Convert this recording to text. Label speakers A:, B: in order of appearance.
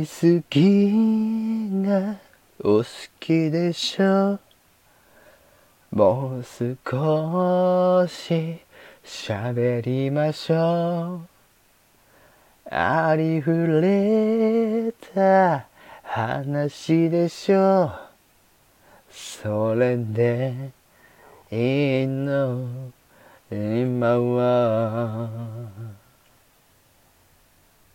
A: 好きがお好きでしょもう少し喋りましょう。ありふれた話でしょそれでいいの？今は。